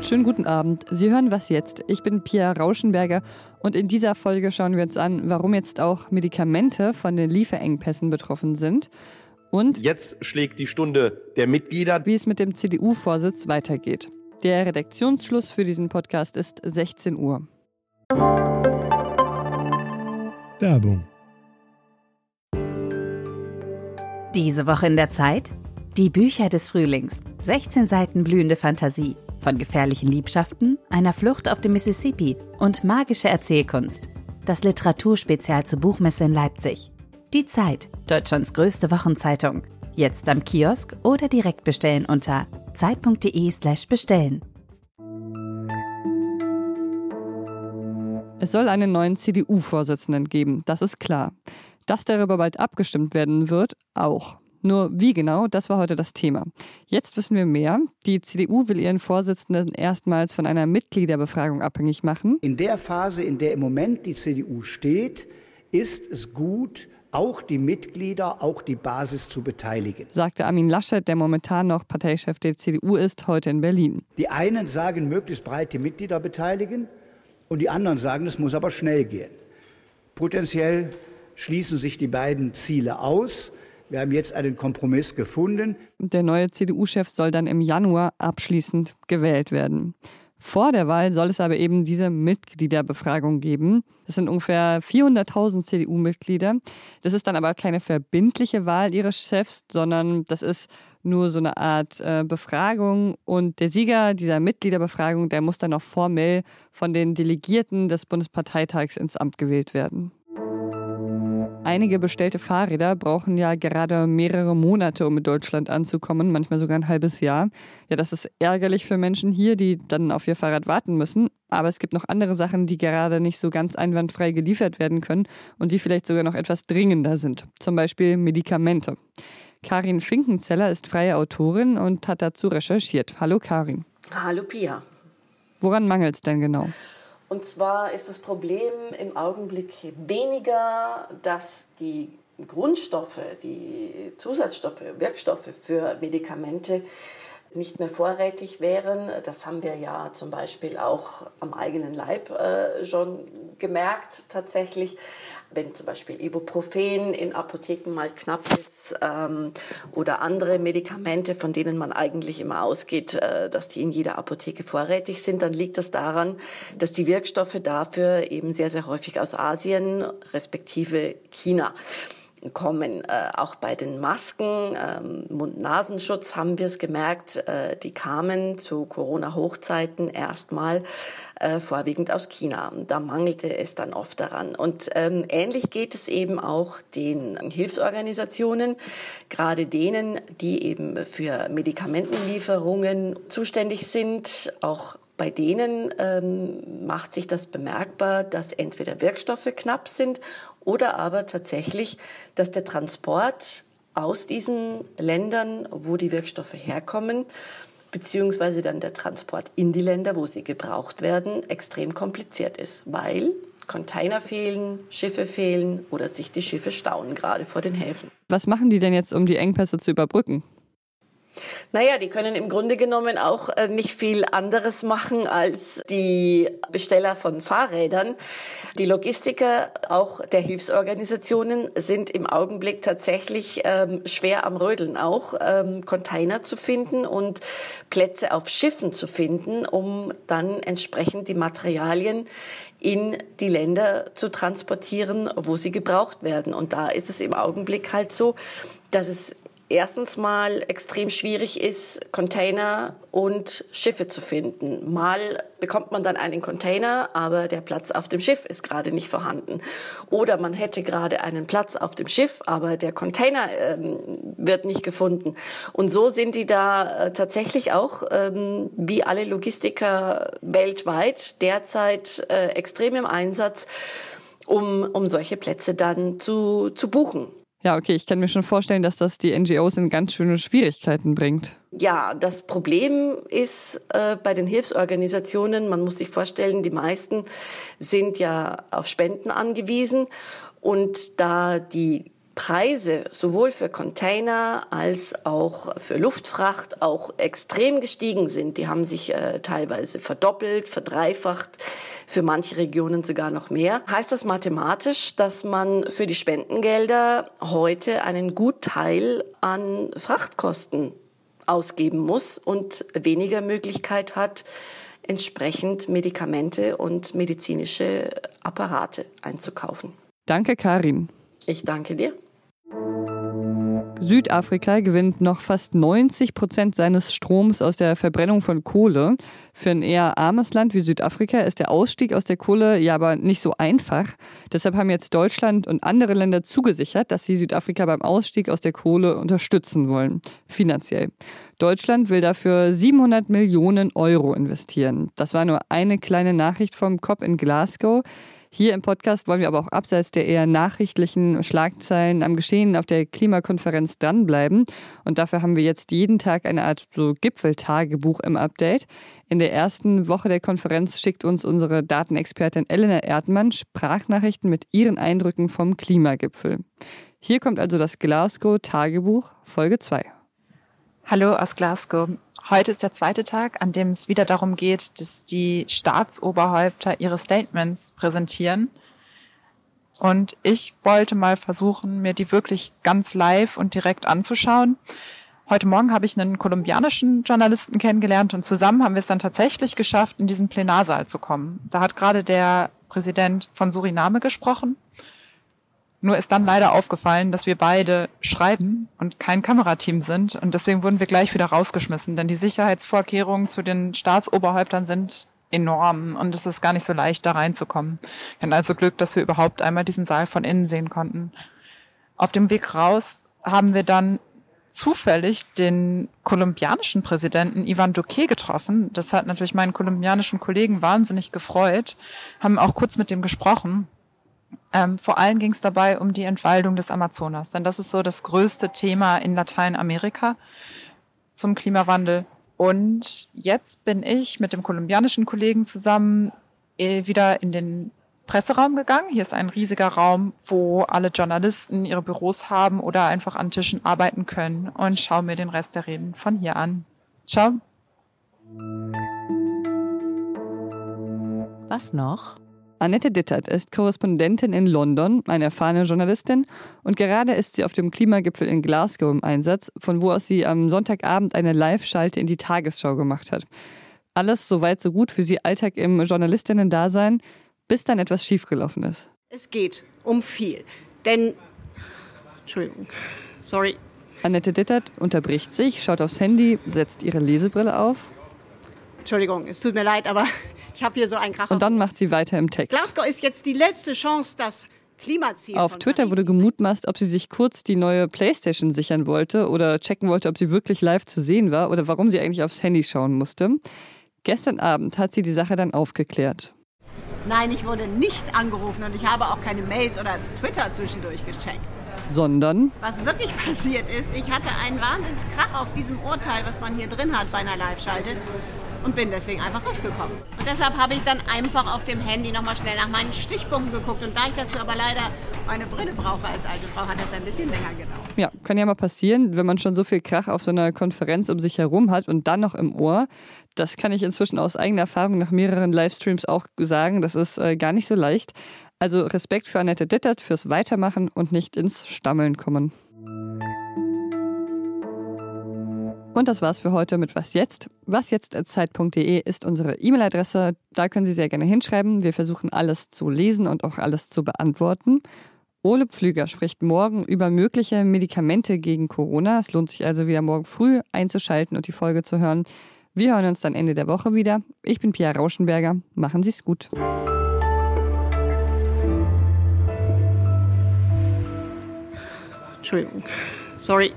Schönen guten Abend. Sie hören was jetzt. Ich bin Pia Rauschenberger und in dieser Folge schauen wir uns an, warum jetzt auch Medikamente von den Lieferengpässen betroffen sind und jetzt schlägt die Stunde der Mitglieder, wie es mit dem CDU-Vorsitz weitergeht. Der Redaktionsschluss für diesen Podcast ist 16 Uhr. Werbung. Diese Woche in der Zeit? Die Bücher des Frühlings. 16 Seiten blühende Fantasie von gefährlichen Liebschaften, einer Flucht auf dem Mississippi und magische Erzählkunst. Das Literaturspezial zur Buchmesse in Leipzig. Die Zeit, Deutschlands größte Wochenzeitung. Jetzt am Kiosk oder direkt bestellen unter zeit.de/slash bestellen. Es soll einen neuen CDU-Vorsitzenden geben, das ist klar. Dass darüber bald abgestimmt werden wird, auch. Nur wie genau, das war heute das Thema. Jetzt wissen wir mehr. Die CDU will ihren Vorsitzenden erstmals von einer Mitgliederbefragung abhängig machen. In der Phase, in der im Moment die CDU steht, ist es gut, auch die Mitglieder, auch die Basis zu beteiligen. Sagte Armin Laschet, der momentan noch Parteichef der CDU ist, heute in Berlin. Die einen sagen, möglichst breit die Mitglieder beteiligen und die anderen sagen, es muss aber schnell gehen. Potenziell schließen sich die beiden Ziele aus. Wir haben jetzt einen Kompromiss gefunden. Der neue CDU-Chef soll dann im Januar abschließend gewählt werden. Vor der Wahl soll es aber eben diese Mitgliederbefragung geben. Das sind ungefähr 400.000 CDU-Mitglieder. Das ist dann aber keine verbindliche Wahl ihres Chefs, sondern das ist nur so eine Art äh, Befragung. Und der Sieger dieser Mitgliederbefragung, der muss dann noch formell von den Delegierten des Bundesparteitags ins Amt gewählt werden. Einige bestellte Fahrräder brauchen ja gerade mehrere Monate, um in Deutschland anzukommen, manchmal sogar ein halbes Jahr. Ja, das ist ärgerlich für Menschen hier, die dann auf ihr Fahrrad warten müssen. Aber es gibt noch andere Sachen, die gerade nicht so ganz einwandfrei geliefert werden können und die vielleicht sogar noch etwas dringender sind. Zum Beispiel Medikamente. Karin Finkenzeller ist freie Autorin und hat dazu recherchiert. Hallo Karin. Hallo Pia. Woran mangelt es denn genau? Und zwar ist das Problem im Augenblick weniger, dass die Grundstoffe, die Zusatzstoffe, Wirkstoffe für Medikamente nicht mehr vorrätig wären. Das haben wir ja zum Beispiel auch am eigenen Leib äh, schon gemerkt tatsächlich wenn zum Beispiel Ibuprofen in Apotheken mal knapp ist ähm, oder andere Medikamente, von denen man eigentlich immer ausgeht, äh, dass die in jeder Apotheke vorrätig sind, dann liegt das daran, dass die Wirkstoffe dafür eben sehr, sehr häufig aus Asien respektive China kommen. Äh, auch bei den Masken, ähm, Mund-Nasenschutz haben wir es gemerkt, äh, die kamen zu Corona-Hochzeiten erstmal äh, vorwiegend aus China. Da mangelte es dann oft daran. Und ähm, ähnlich geht es eben auch den Hilfsorganisationen, gerade denen, die eben für Medikamentenlieferungen zuständig sind, auch bei denen ähm, macht sich das bemerkbar, dass entweder Wirkstoffe knapp sind oder aber tatsächlich, dass der Transport aus diesen Ländern, wo die Wirkstoffe herkommen, beziehungsweise dann der Transport in die Länder, wo sie gebraucht werden, extrem kompliziert ist, weil Container fehlen, Schiffe fehlen oder sich die Schiffe stauen, gerade vor den Häfen. Was machen die denn jetzt, um die Engpässe zu überbrücken? Naja, die können im Grunde genommen auch äh, nicht viel anderes machen als die Besteller von Fahrrädern. Die Logistiker, auch der Hilfsorganisationen, sind im Augenblick tatsächlich ähm, schwer am Rödeln auch, ähm, Container zu finden und Plätze auf Schiffen zu finden, um dann entsprechend die Materialien in die Länder zu transportieren, wo sie gebraucht werden. Und da ist es im Augenblick halt so, dass es erstens mal extrem schwierig ist, Container und Schiffe zu finden. Mal bekommt man dann einen Container, aber der Platz auf dem Schiff ist gerade nicht vorhanden. Oder man hätte gerade einen Platz auf dem Schiff, aber der Container ähm, wird nicht gefunden. Und so sind die da äh, tatsächlich auch, ähm, wie alle Logistiker weltweit, derzeit äh, extrem im Einsatz, um, um solche Plätze dann zu, zu buchen. Ja, okay, ich kann mir schon vorstellen, dass das die NGOs in ganz schöne Schwierigkeiten bringt. Ja, das Problem ist äh, bei den Hilfsorganisationen, man muss sich vorstellen, die meisten sind ja auf Spenden angewiesen und da die Preise sowohl für Container als auch für Luftfracht auch extrem gestiegen sind. Die haben sich äh, teilweise verdoppelt, verdreifacht, für manche Regionen sogar noch mehr. Heißt das mathematisch, dass man für die Spendengelder heute einen Gutteil an Frachtkosten ausgeben muss und weniger Möglichkeit hat, entsprechend Medikamente und medizinische Apparate einzukaufen. Danke, Karin. Ich danke dir. Südafrika gewinnt noch fast 90 Prozent seines Stroms aus der Verbrennung von Kohle. Für ein eher armes Land wie Südafrika ist der Ausstieg aus der Kohle ja aber nicht so einfach. Deshalb haben jetzt Deutschland und andere Länder zugesichert, dass sie Südafrika beim Ausstieg aus der Kohle unterstützen wollen, finanziell. Deutschland will dafür 700 Millionen Euro investieren. Das war nur eine kleine Nachricht vom COP in Glasgow. Hier im Podcast wollen wir aber auch abseits der eher nachrichtlichen Schlagzeilen am Geschehen auf der Klimakonferenz dranbleiben. Und dafür haben wir jetzt jeden Tag eine Art so Gipfeltagebuch im Update. In der ersten Woche der Konferenz schickt uns unsere Datenexpertin Elena Erdmann Sprachnachrichten mit ihren Eindrücken vom Klimagipfel. Hier kommt also das Glasgow Tagebuch Folge 2. Hallo aus Glasgow. Heute ist der zweite Tag, an dem es wieder darum geht, dass die Staatsoberhäupter ihre Statements präsentieren. Und ich wollte mal versuchen, mir die wirklich ganz live und direkt anzuschauen. Heute Morgen habe ich einen kolumbianischen Journalisten kennengelernt und zusammen haben wir es dann tatsächlich geschafft, in diesen Plenarsaal zu kommen. Da hat gerade der Präsident von Suriname gesprochen nur ist dann leider aufgefallen, dass wir beide schreiben und kein Kamerateam sind und deswegen wurden wir gleich wieder rausgeschmissen, denn die Sicherheitsvorkehrungen zu den Staatsoberhäuptern sind enorm und es ist gar nicht so leicht, da reinzukommen. Wir hatten also Glück, dass wir überhaupt einmal diesen Saal von innen sehen konnten. Auf dem Weg raus haben wir dann zufällig den kolumbianischen Präsidenten Ivan Duque getroffen. Das hat natürlich meinen kolumbianischen Kollegen wahnsinnig gefreut, haben auch kurz mit dem gesprochen ähm, vor allem ging es dabei um die Entwaldung des Amazonas, denn das ist so das größte Thema in Lateinamerika zum Klimawandel. Und jetzt bin ich mit dem kolumbianischen Kollegen zusammen äh, wieder in den Presseraum gegangen. Hier ist ein riesiger Raum, wo alle Journalisten ihre Büros haben oder einfach an Tischen arbeiten können und schaue mir den Rest der Reden von hier an. Ciao. Was noch? Annette Dittert ist Korrespondentin in London, eine erfahrene Journalistin, und gerade ist sie auf dem Klimagipfel in Glasgow im Einsatz, von wo aus sie am Sonntagabend eine Live-Schalte in die Tagesschau gemacht hat. Alles soweit so gut für sie Alltag im Journalistinnen-Dasein, bis dann etwas schiefgelaufen ist. Es geht um viel, denn Entschuldigung, sorry. Annette Dittert unterbricht sich, schaut aufs Handy, setzt ihre Lesebrille auf. Entschuldigung, es tut mir leid, aber ich habe hier so einen Kracher. Und dann macht sie weiter im Text. Glasgow ist jetzt die letzte Chance, das Klimaziel. Auf Twitter Paris wurde gemutmaßt, ob sie sich kurz die neue Playstation sichern wollte oder checken wollte, ob sie wirklich live zu sehen war oder warum sie eigentlich aufs Handy schauen musste. Gestern Abend hat sie die Sache dann aufgeklärt. Nein, ich wurde nicht angerufen und ich habe auch keine Mails oder Twitter zwischendurch gecheckt. Sondern? Was wirklich passiert ist, ich hatte einen Wahnsinnskrach auf diesem Urteil, was man hier drin hat bei einer Live-Schalte und bin deswegen einfach rausgekommen. Und deshalb habe ich dann einfach auf dem Handy nochmal schnell nach meinen Stichpunkten geguckt. Und da ich dazu aber leider meine Brille brauche als alte Frau, hat das ein bisschen länger gedauert. Ja, kann ja mal passieren, wenn man schon so viel Krach auf so einer Konferenz um sich herum hat und dann noch im Ohr. Das kann ich inzwischen aus eigener Erfahrung nach mehreren Livestreams auch sagen. Das ist äh, gar nicht so leicht. Also Respekt für Annette Dittert fürs Weitermachen und nicht ins Stammeln kommen. Und das war's für heute mit Was jetzt? Wasjetzt.zeit.de ist unsere E-Mail-Adresse. Da können Sie sehr gerne hinschreiben. Wir versuchen alles zu lesen und auch alles zu beantworten. Ole Pflüger spricht morgen über mögliche Medikamente gegen Corona. Es lohnt sich also wieder morgen früh einzuschalten und die Folge zu hören. Wir hören uns dann Ende der Woche wieder. Ich bin Pia Rauschenberger. Machen Sie es gut. Entschuldigung. Sorry.